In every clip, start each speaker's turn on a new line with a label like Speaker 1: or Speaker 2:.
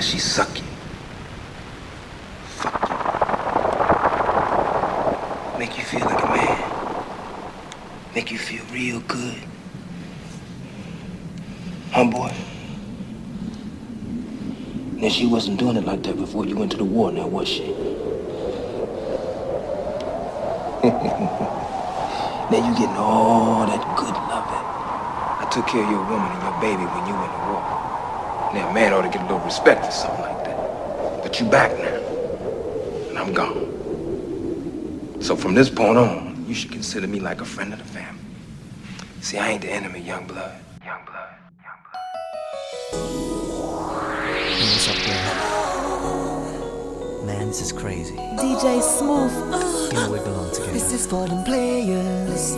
Speaker 1: She suck you? Fuck you. Make you feel like a man. Make you feel real good. Huh, boy? Now, she wasn't doing it like that before you went to the war, now, was she? now you getting all that good loving. I took care of your woman and your baby when you went to war. Now, a man ought to get a little respect for something like that. But you back now, and I'm gone. So from this point on, you should consider me like a friend of the family. See, I ain't the enemy, young blood. Young blood. Young blood.
Speaker 2: Hey, what's up, girl? Man, this is crazy.
Speaker 3: DJ Smooth.
Speaker 2: You know we belong together.
Speaker 4: This is for them players.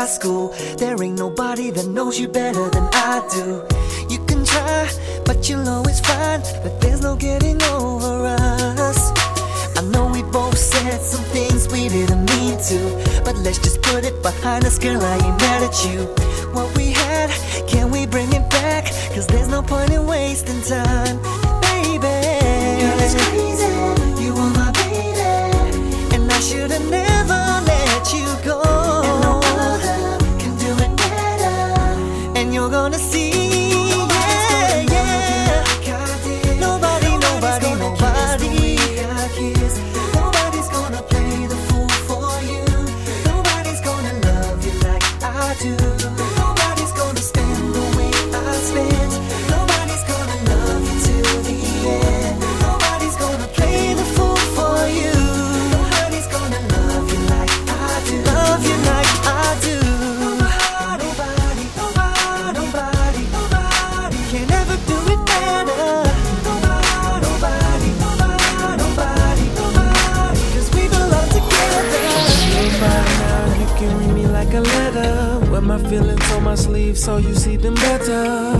Speaker 4: High school. There ain't nobody that knows you better than I do. You can try, but you'll always find that there's no getting over us. I know we both said some things we didn't mean to, but let's just put it behind us, girl. I ain't mad at you. What we had, can we bring it back? Cause there's no point in wasting time, baby. Girl, it's crazy. You are my baby. And I should've never Gonna see.
Speaker 5: My sleeve so you see them better.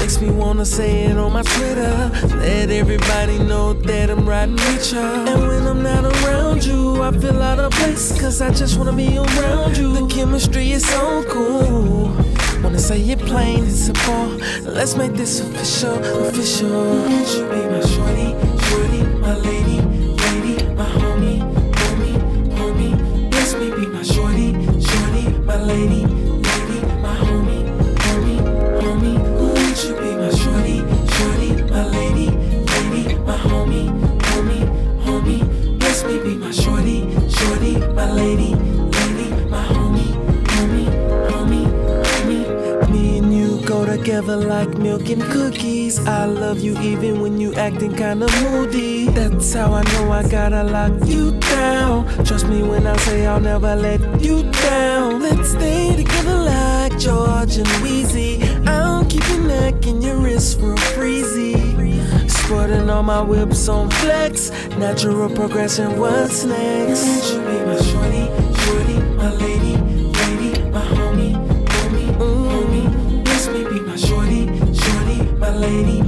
Speaker 5: Makes me wanna say it on my Twitter. Let everybody know that I'm riding with ya. And when I'm not around you, I feel out of place. Cause I just wanna be around you. The chemistry is so cool. Wanna say it plain, it's a ball. Let's make this official, official. Together like milk and cookies. I love you even when you acting kinda moody. That's how I know I gotta lock you down. Trust me when I say I'll never let you down. Let's stay together like George and Weezy. I'll keep your neck and your wrist real freezy. Sporting all my whips on flex. Natural progression, what's next? Would you be my shorty, shorty, my lady, lady.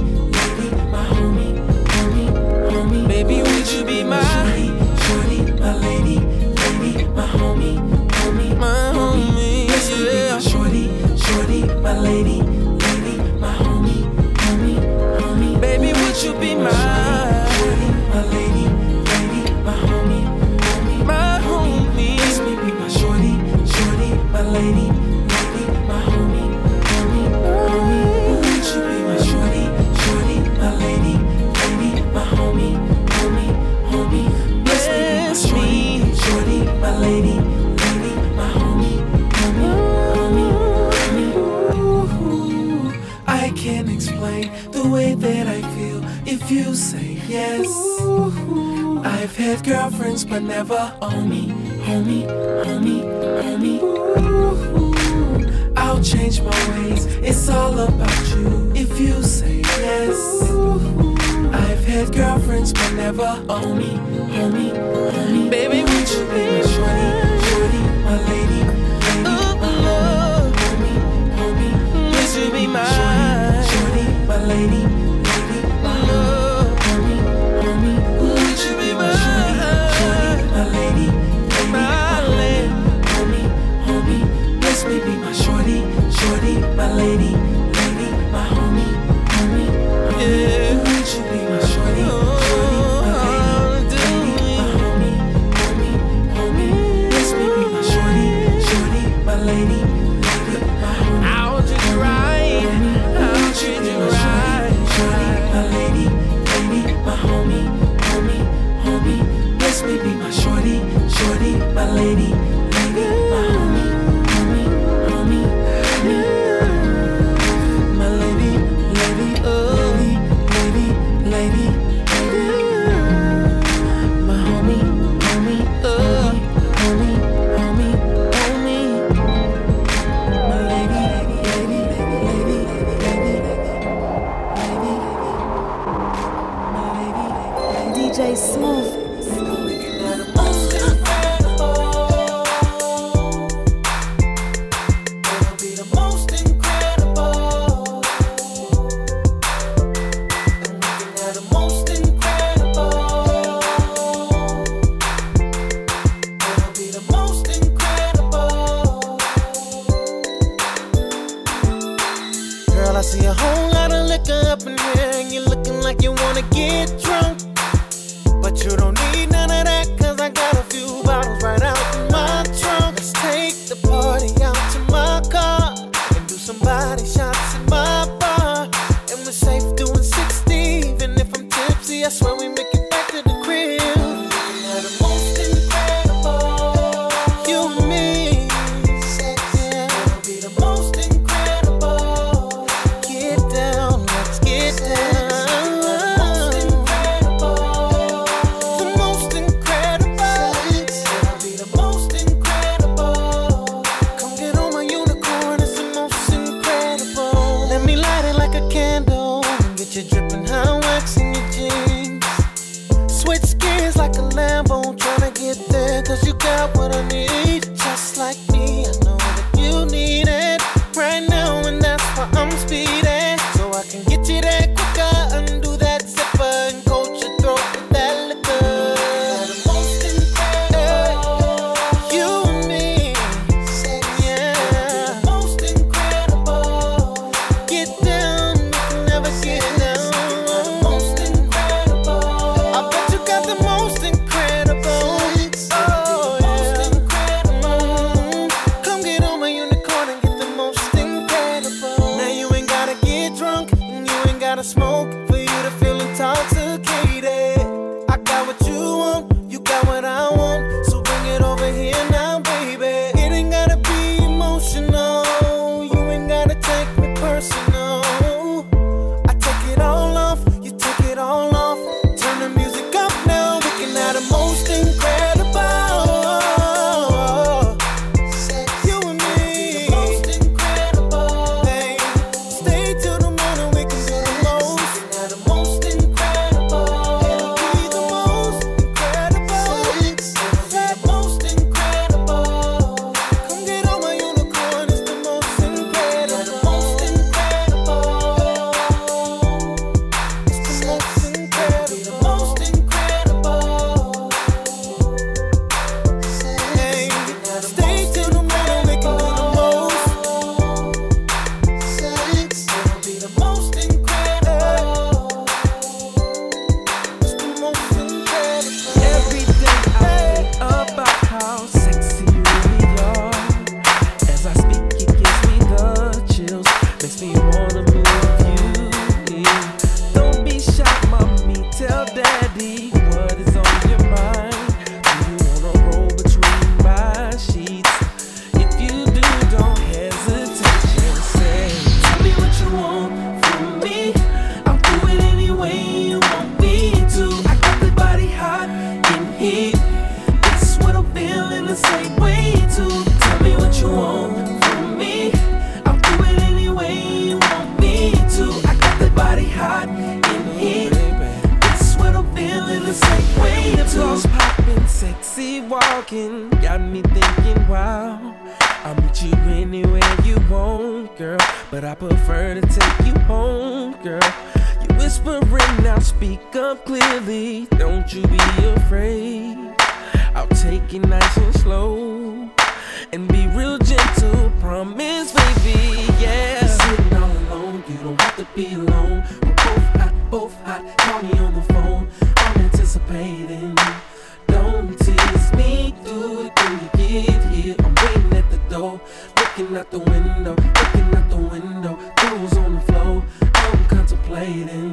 Speaker 6: friends but never own me. Homie, homie, homie. Ooh, I'll change my ways. It's all about you. If you say yes. Ooh, I've had girlfriends but never own me. Homie, homie. Baby, you want, girl, but I prefer to take you home, girl. You whispering, now speak up clearly. Don't you be afraid. I'll take it nice and slow and be real gentle. Promise, baby, yeah. You're sitting all alone, you don't have to be alone. We're both hot, both hot. Call me on the phone. I'm anticipating. Looking out the window, looking out the window, tools on the floor, I'm contemplating.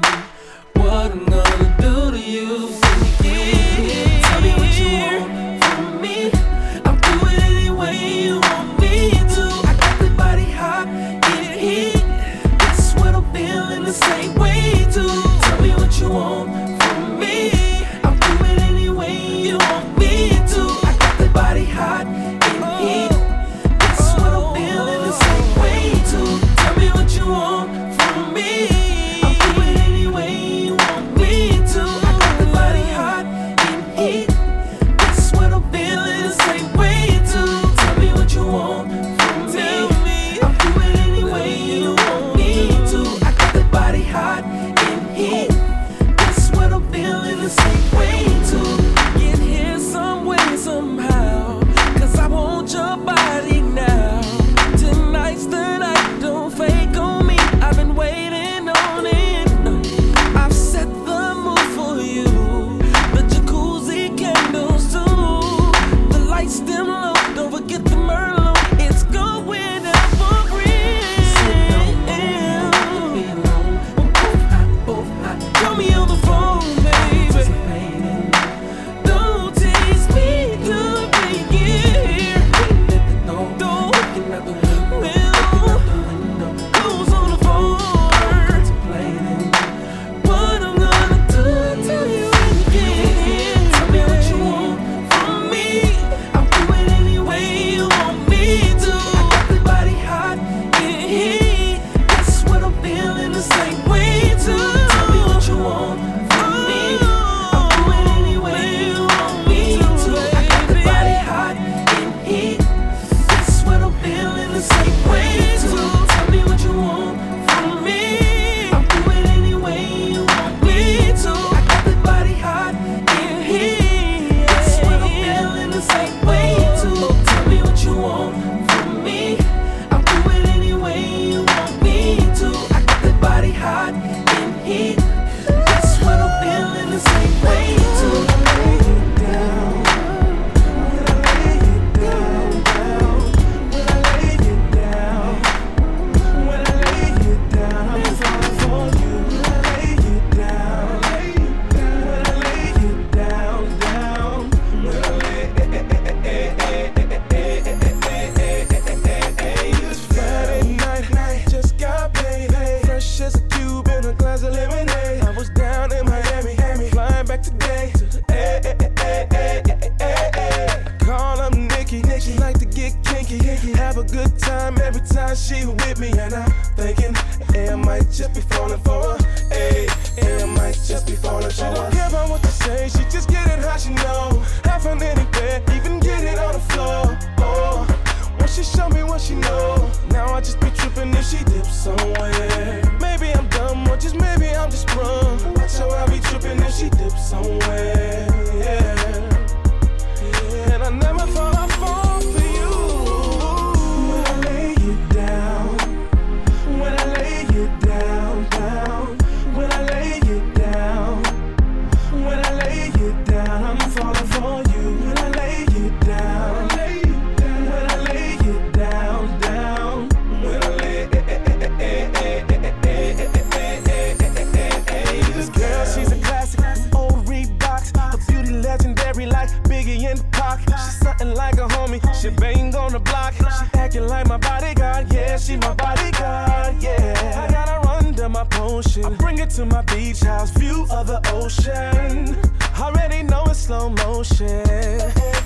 Speaker 7: she my bodyguard, yeah. I gotta run to my potion. I bring her to my beach house, view of the ocean. Already know it's slow motion.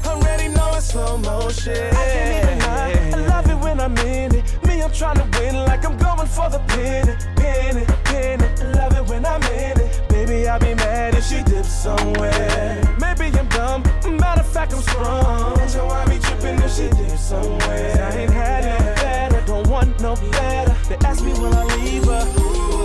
Speaker 7: Already know it's slow motion. I can't even lie, I love it when I'm in it. Me, I'm trying to win like I'm going for the pin. It, pin it, pin it. Love it when I'm in it. Baby, I'll be mad if she dips somewhere. Maybe I'm dumb. Matter of fact, I'm
Speaker 8: strong. So I be
Speaker 9: tripping if she dips somewhere. I
Speaker 10: ain't had it no better. They ask me will I
Speaker 11: leave her.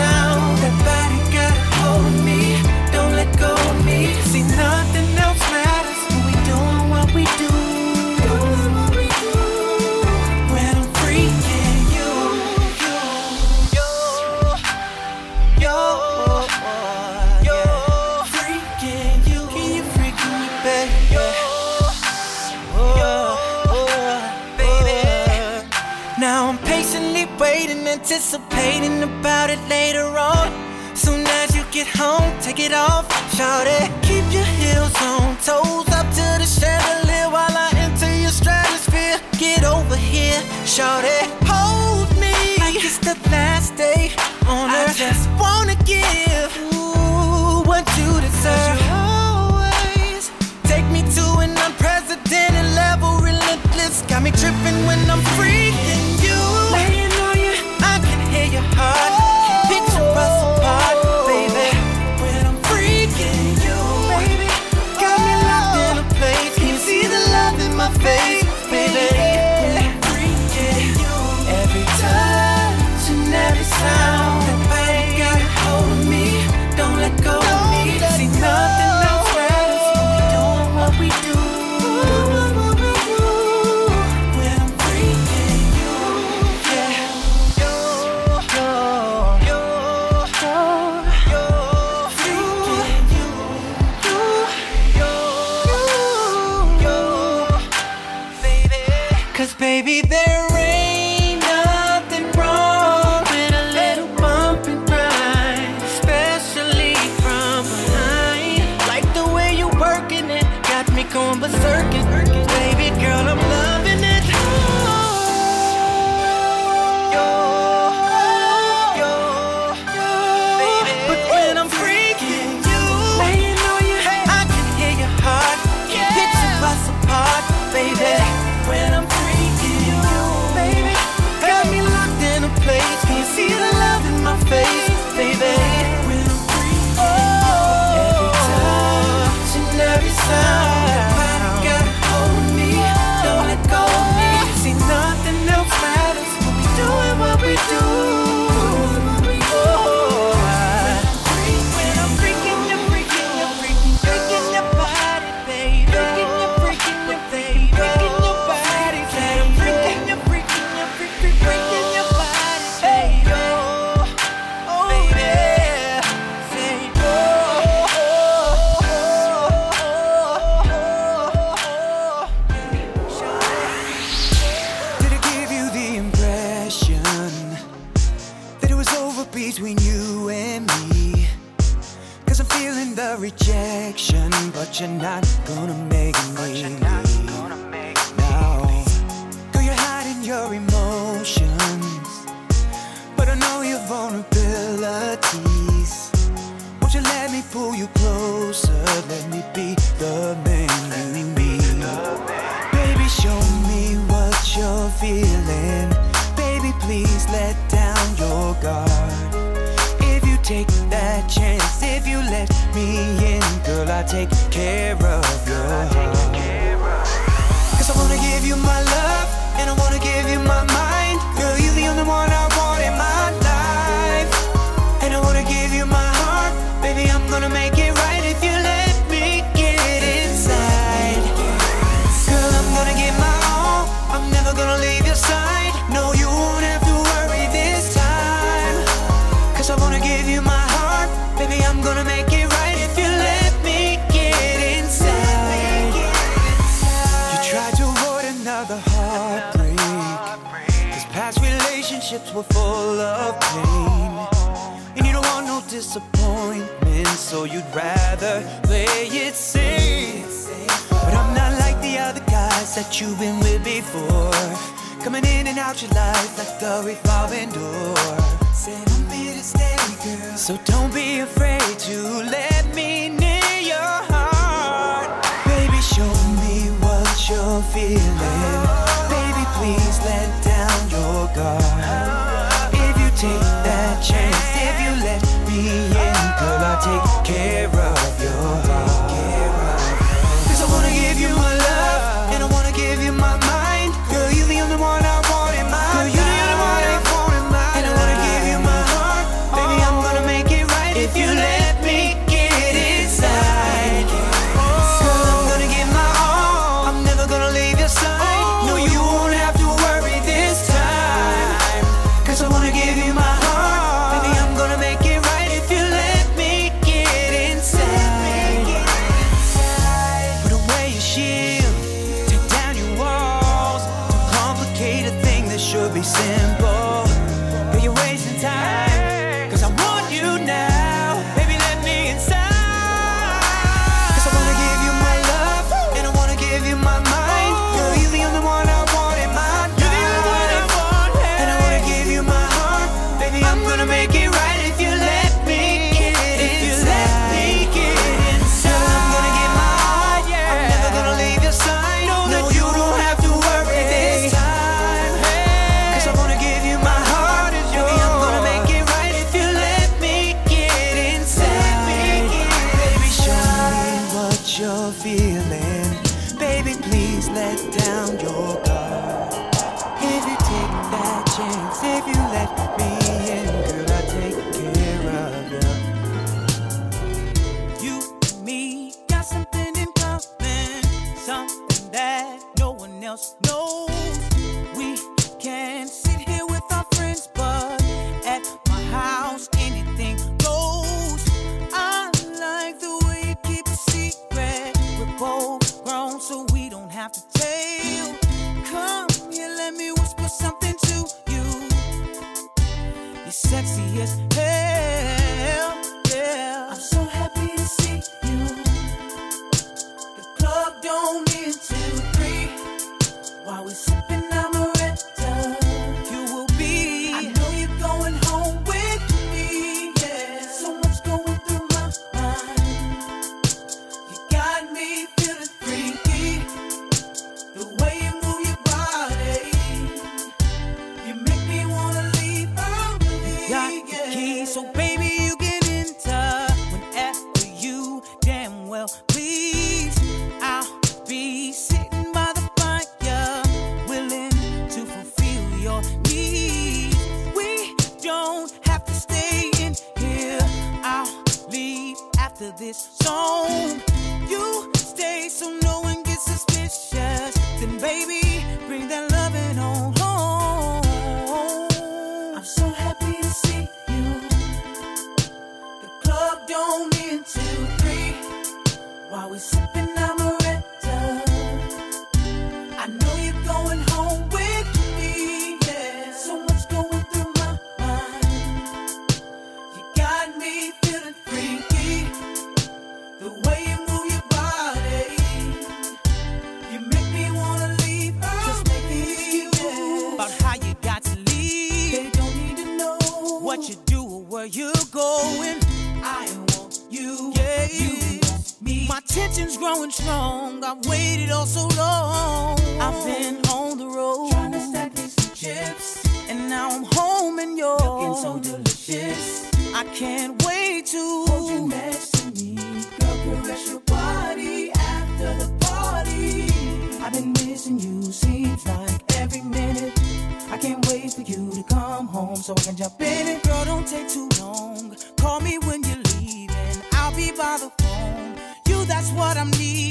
Speaker 11: sound. That body got a hold. anticipating about it later on. Soon as you get home, take it off, shout it. Keep your heels on, toes up to the chandelier while I enter your stratosphere. Get over here, shout it. Hold me like it's the last day on earth. I just wanna give Ooh, what you deserve. You always take me to an unprecedented level, relentless. Got me tripping when I'm
Speaker 12: free. heartbreak. Cause past relationships
Speaker 10: were full of pain. And you don't want no disappointment, so you'd rather play it safe. But I'm not like the other guys that you've been with before. Coming in and out your life like the revolving door. So don't be afraid to let me near your heart. Baby, show me what you're feeling sky. so I can jump in it. Girl, don't take too long. Call me when you're leaving. I'll be by the phone. You, that's what I'm needing.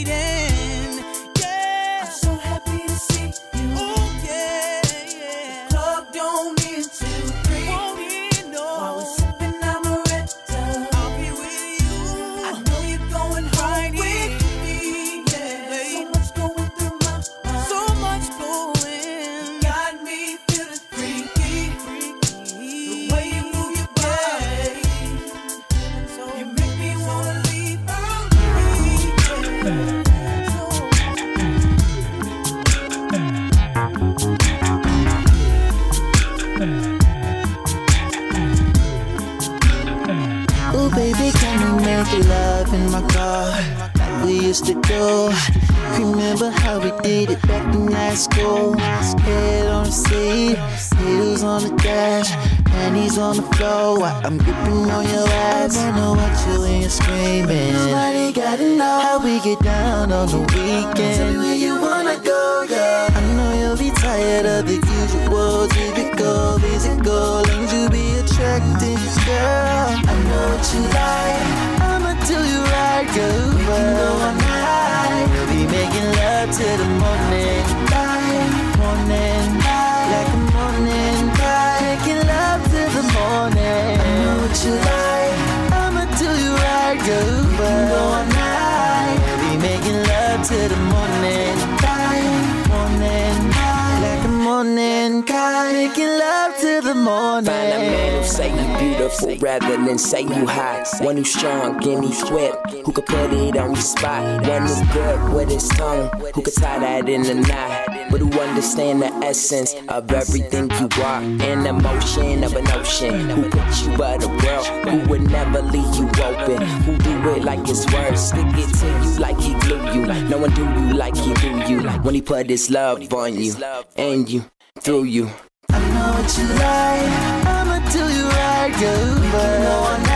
Speaker 13: One who's strong and he's whipped, who can put it on the spot. One who's good with his tongue, who can tie that in a knot. But who understand the essence of everything you are In the motion of an ocean. Who put you by the world, who would never leave you open. Who do it like it's worth, stick it to you like he glue you. No one do you like he do you. When he put his love on you, and you, through you.
Speaker 14: I know what you like, I'ma do you right, girl.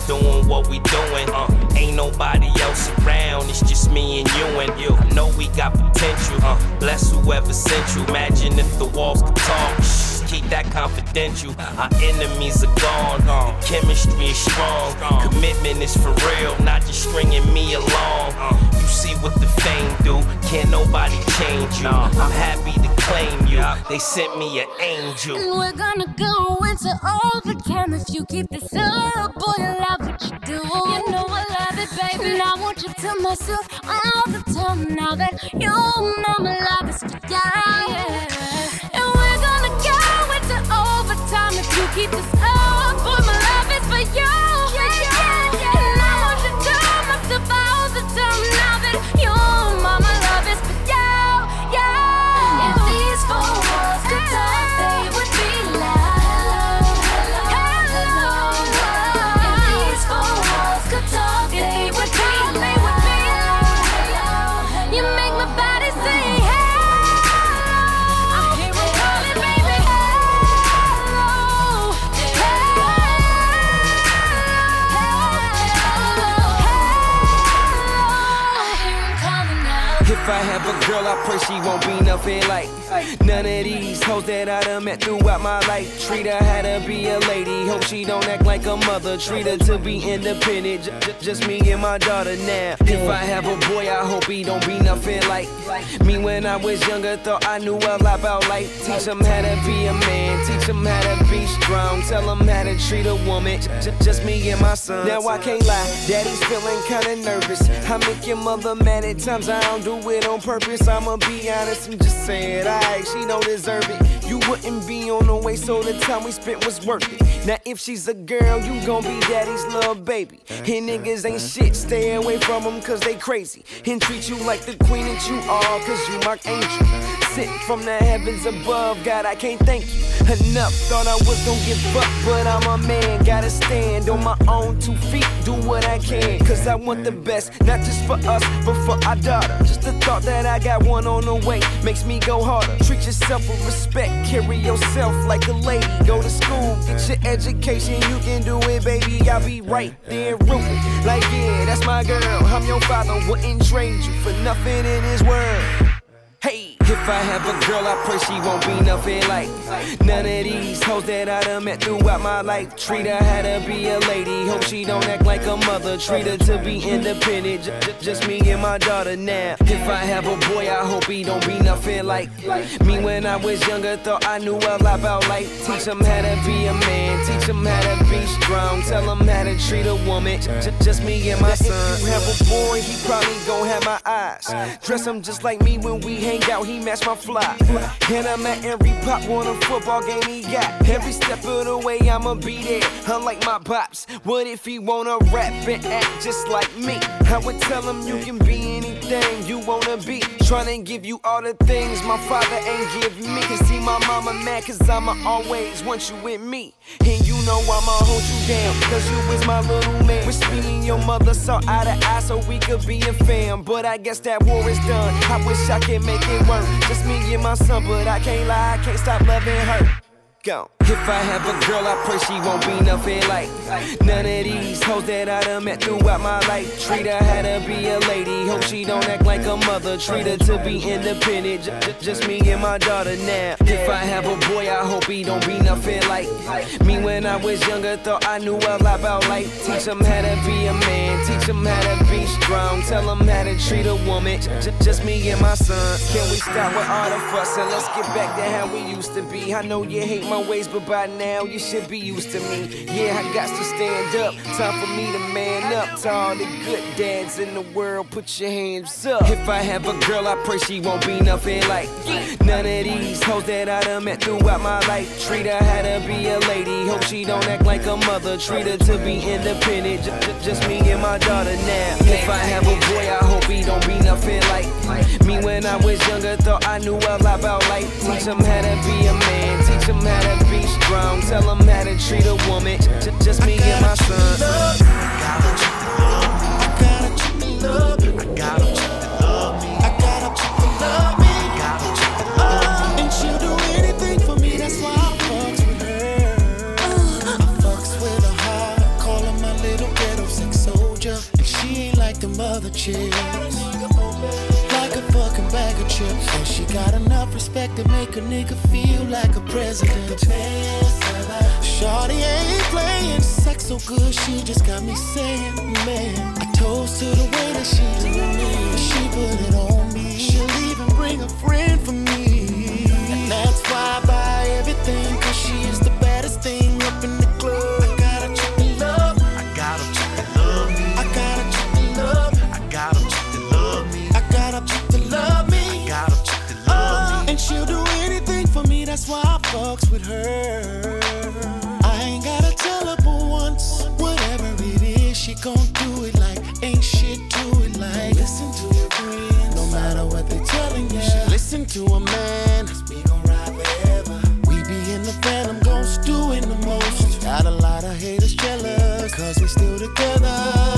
Speaker 15: just
Speaker 14: doing what we
Speaker 16: doing. Uh, ain't nobody else around, it's just me and you and you. I know we got potential. Uh, bless whoever sent you. Imagine if the walls could talk. Keep that confidential. Our enemies are gone. The chemistry is strong. Uh. Commitment is for real, not just stringing me along. Uh. You see what the fame do. Can't nobody change you. I'm happy to claim you. They sent me an angel.
Speaker 14: And we're gonna go into overcam if you keep this up, boy. And I want you to myself all the time now that you know my love is for you. Yeah. And we're gonna go into overtime if you keep this up.
Speaker 17: Girl, I pray she won't be nothing like None of these hoes that I done met throughout my life treat her how to be a lady. Hope she don't act like a mother. Treat her to be independent. J- just me and my daughter now. If I have a boy, I hope he don't be nothing like me when I was younger. Thought I knew a lot about life. Teach him how to be a man. Teach him how to be strong. Tell him how to treat a woman. J- just me and my son. Now I can't lie. Daddy's feeling kinda nervous. I make your mother mad at times. I don't do it on purpose. I'ma be honest and just say it. She don't deserve it. You wouldn't be on the way, so the time we spent was worth it. Now if she's a girl, you gon' be daddy's little baby. And niggas ain't shit. Stay away from them cause they crazy. And treat you like the queen that you are, cause you my angel. Sent from the heavens above, God, I can't thank you enough. Thought I was gon' give up, but I'm a man. Gotta stand on my own two feet, do what I can. Cause I want the best, not just for us, but for our daughter. Just the thought that I got one on the way makes me go harder. Treat yourself with respect, carry yourself like a lady. Go to school, get your education, you can do it, baby. I'll be right there rooting. Like, yeah, that's my girl. I'm your father, wouldn't trade you for nothing in this world. Hey, if I have a girl, I pray she won't be nothing like none of these hoes that I done met throughout my life. Treat her how to be a lady. Hope she don't act like a mother. Treat her to be independent. J- just me and my daughter now. If I have a boy, I hope he don't be nothing like me when I was younger. Thought I knew a lot about life. Teach him how to be a man. Teach him how to be strong. Tell him how to treat a woman. J- just me and my son. If you have a boy, he probably gon' have my eyes. Dress him just like me when we hang out. He match my fly. And I'm at every pop on a football game he got. Every step of the way, I'ma be there. Unlike my pops. What if he wanna rap and act just like me? I would tell him you can be anything you wanna be. Tryna give you all the things my father ain't give me. Can see my mama mad cause I'ma always want you with me. And you know I'ma hold you down. Cause you is my little man. Wish me and your mother saw eye to eye so we could be a fam. But I guess that war is done. I wish I could make it work. Just me and my son, but I can't lie, I can't stop loving her. Go. If I have a girl, I pray she won't be nothing like none of these hoes that I done met throughout my life. Treat her how to be a lady. Hope she don't act like a mother. Treat her to be independent. J- just me and my daughter now. If I have a boy, I hope he don't be nothing like me when I was younger. Thought I knew a lot about life. Teach him how to be a man. Teach him how to be strong. Tell him how to treat a woman. J- just me and my son. Can we stop with all the fuss and let's get back to how we used to be? I know you hate my ways, but by now you should be used to me. Yeah, I got to stand up. Time for me to man up to all the good dads in the world. Put your hands up. If I have a girl, I pray she won't be nothing like none of these hoes that I done met throughout my life. Treat her how to be a lady. Hope she don't act like a mother. Treat her to be independent. J- j- just me and my daughter now. If I have a boy, I hope he don't be nothing like me when I was younger. Thought I knew a lot about life. Teach him how to be a man. Teach him how to be strong. Tell him how to treat a woman. J- just me and my son.
Speaker 18: Love. I gotta treat the love. I gotta treat the love. I the. I gotta treat the love. Me. I gotta treat the love. And she'll do anything for me, that's why I fucks with her. I fucks with her hard, her my little ghetto sex soldier. And she ain't like them other chicks. Respect to make a nigga feel like a president. Shorty ain't playing sex so good, she just got me saying, man. I toast to the way that she do me. She put it on me. She'll even bring a friend for me. And that's why I buy everything, cause she is the with her. I ain't gotta tell her but once. Whatever it is, she gon' do it like ain't shit to it like. Listen to your friends, no matter what they telling you. Listen to a man, cause we gon' ride forever. We be in the phantom, gon' stew in the most. Got a lot of haters jealous, cause we still together.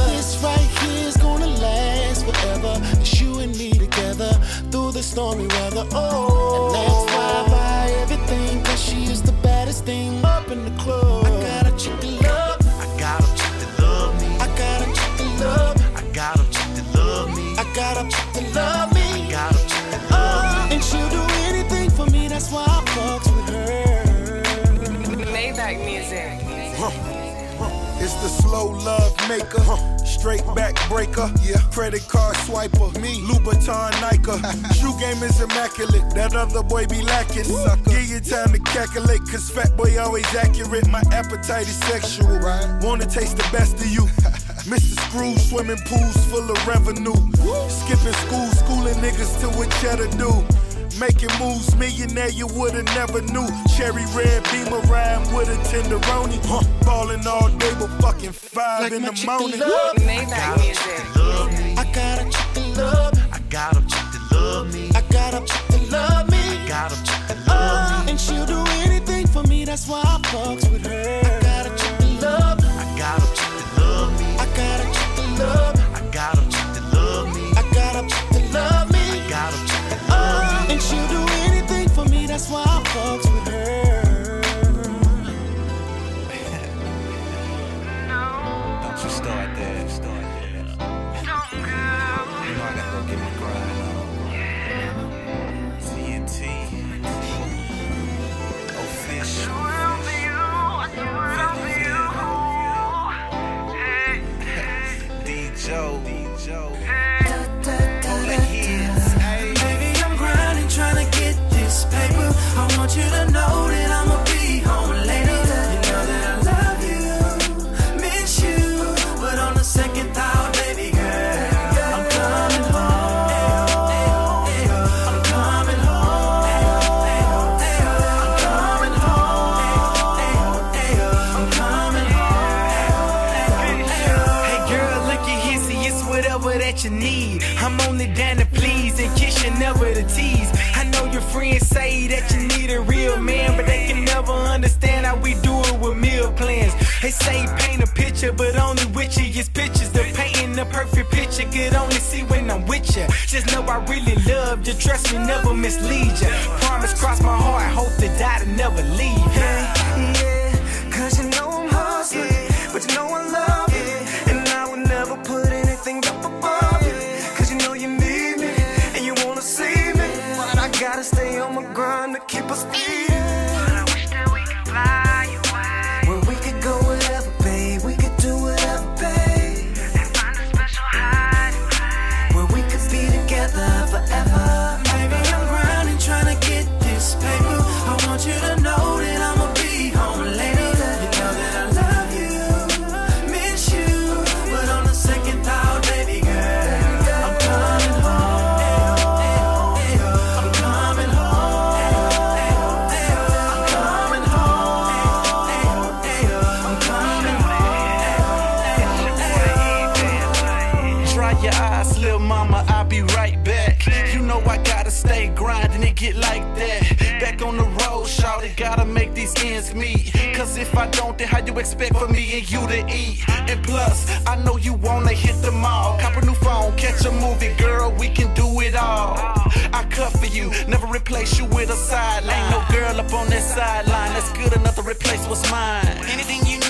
Speaker 18: This right here is gonna last forever. It's you and me together through the stormy weather. Oh,
Speaker 19: slow love maker, straight back breaker, yeah. Credit card swiper, me, Louboutin Nike. Shoe game is immaculate, that other boy be lacking. Give you time to calculate, cause fat boy always accurate. My appetite is sexual, wanna taste the best of you. Mr. Scrooge, swimming pools full of revenue. Skipping school, schooling niggas to what cheddar do. Making moves, millionaire, you would've never knew. Cherry red beamer riding with a tenderoni. Huh. Ballin' all day, but fucking five
Speaker 4: Like
Speaker 19: in
Speaker 4: my
Speaker 19: the
Speaker 4: chick
Speaker 19: morning.
Speaker 4: love.
Speaker 20: Maybach music.
Speaker 4: I got a chick that love. I got a chick that love me. I got a chick that love me. I got a chick that love me. And she'll do anything for me. That's why I fucks with her.
Speaker 21: Friends say that you need a real man, but they can never understand how we do it with meal plans. They say paint a picture, but only with you is pictures. The painting the perfect picture, could only see when I'm with you. Just know I really love you, trust me, never mislead you. Promise, cross my heart, hope to die to never leave you.
Speaker 4: Yeah, cause you know I'm hustling, but you know I love it. And I would never put
Speaker 21: ends meet. Cause if I don't, then how you expect for me and you to eat? And plus, I know you wanna hit the mall. Cop a new phone, catch a movie, girl, we can do it all. I cut for you, never replace you with a sideline. No girl up on that sideline, that's good enough to replace what's mine.
Speaker 4: Anything you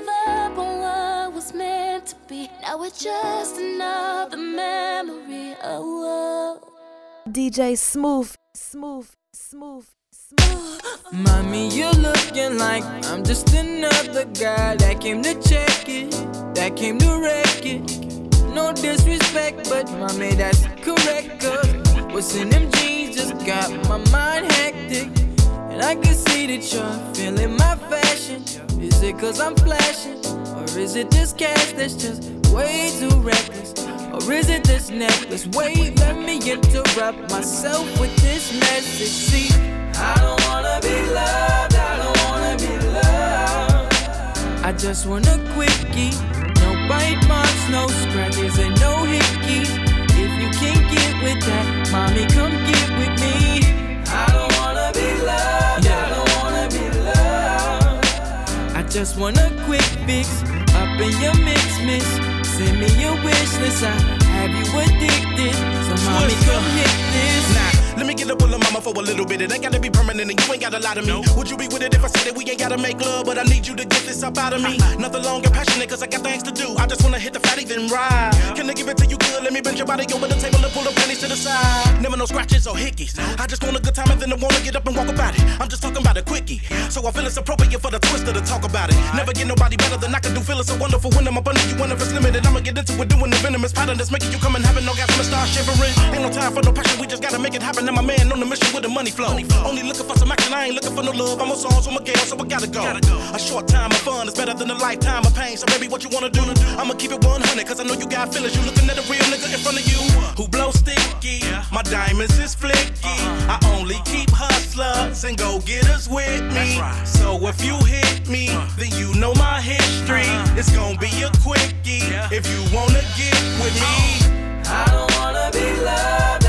Speaker 4: and
Speaker 11: give up on what was meant to be. Now
Speaker 14: it's just another memory. Oh. oh.
Speaker 3: DJ Smooth, Smooth, Smooth. Smooth.
Speaker 11: Mommy, you're looking like I'm just another guy that came to check it, that came to wreck it. No disrespect, but mommy, that's correct. Cause what's in them jeans just got my mind hectic. And I can see that you're feeling my fashion. Is it cause I'm flashing? Or is it this cash that's just way too reckless? Or is it this necklace? Wait, let me interrupt myself with this message. See, I don't wanna be loved, I don't wanna be loved. I just want a quickie. No bite marks, no scratches, and no hickeys. If you can't get with that, mommy, come get with me. I don't wanna be loved, just want a quick fix up in your mix, miss. Send me your wish list, I have you addicted. So mommy, come uh, hit this.
Speaker 7: Nah, let me get up on the mama for a little bit. It ain't gotta be permanent, and you ain't gotta lie to me. Would you be with it if I said that we ain't gotta make love? But I need you to get this up out of me. Nothing long and passionate, cause I got things to do. I just wanna hit the fatty, then ride. Can I give it to you good? Let me bend your body over the table and pull the panties to the side. Never no scratches or hickeys. I just want a good time and then I wanna get up and walk about it. I'm just talking about a quickie. So I feel it's appropriate for the Twista to talk about it. Never get nobody better than I can do. Feeling so wonderful when I'm up under you. When if it's limited, I'ma get into it doing the venomous pattern that's making you come and having no gas and start shivering. Ain't no time for no passion, we just gotta make it happen. And my man on the mission with the money flow. Only looking for some action, I ain't looking for no love. I'm a song, so I'm a girl, so I gotta go. A short time of fun is better than a lifetime of pain. So baby, what you wanna do? I'ma keep it 100, cause I know you got feelings. You looking at a real nigga in front of you who blow sticky. Yeah. My diamonds is flicky. I only keep hustlers and go getters with me. So if you hit me, then you know my history. It's gonna be a quickie if you wanna get with me.
Speaker 11: I don't wanna be loved,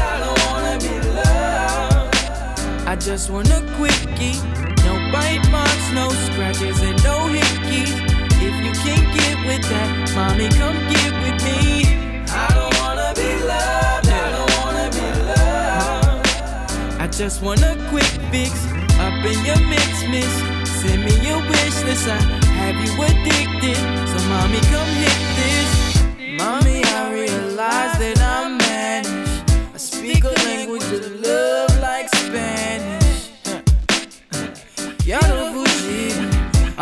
Speaker 11: I just want a quickie. No bite marks, no scratches, and no hickeys. If you can't get with that, mommy, come get with me. I don't wanna be loved, I don't wanna be loved. I just want a quick fix up in your mix, miss. Send me your wish list, I have you addicted. So, mommy, come hit this.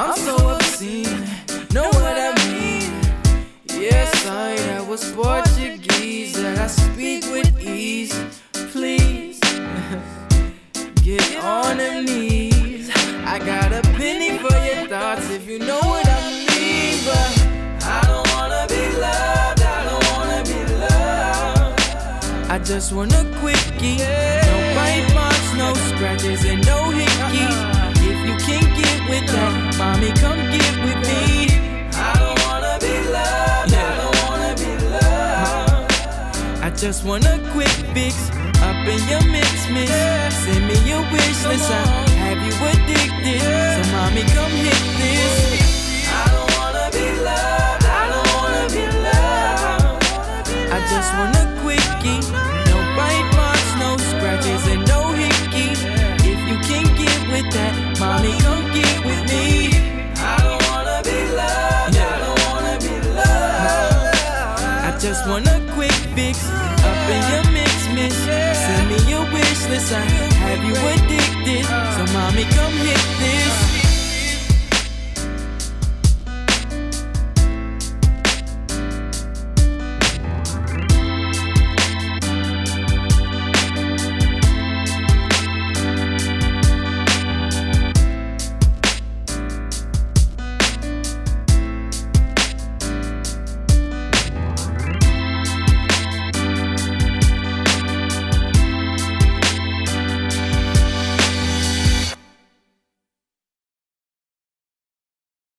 Speaker 11: I'm so obscene. Know what I mean? Yes, I that was Portuguese that I speak with ease. Please get on the knees. I got a penny for your thoughts if you know what I mean, but I don't wanna be loved. I don't wanna be loved. I just want a quickie. No bite marks, no scratches, and no hickeys. Uh-huh. If you can't get with that, mommy, come get with me. I don't wanna be loved. I don't wanna be loved. I just want a quick fix up in your mix, miss. Send me your wish list. I have you addicted. So, mommy, come hit this. I don't wanna be loved. I don't wanna be loved. I just want a quickie. No bite marks, no scratches, and no with that, mommy, come get with me. I don't wanna be loved. I don't wanna be loved. I just want a quick fix up in your mix, miss. Send me your wish list. I have you addicted. So, mommy, come hit this.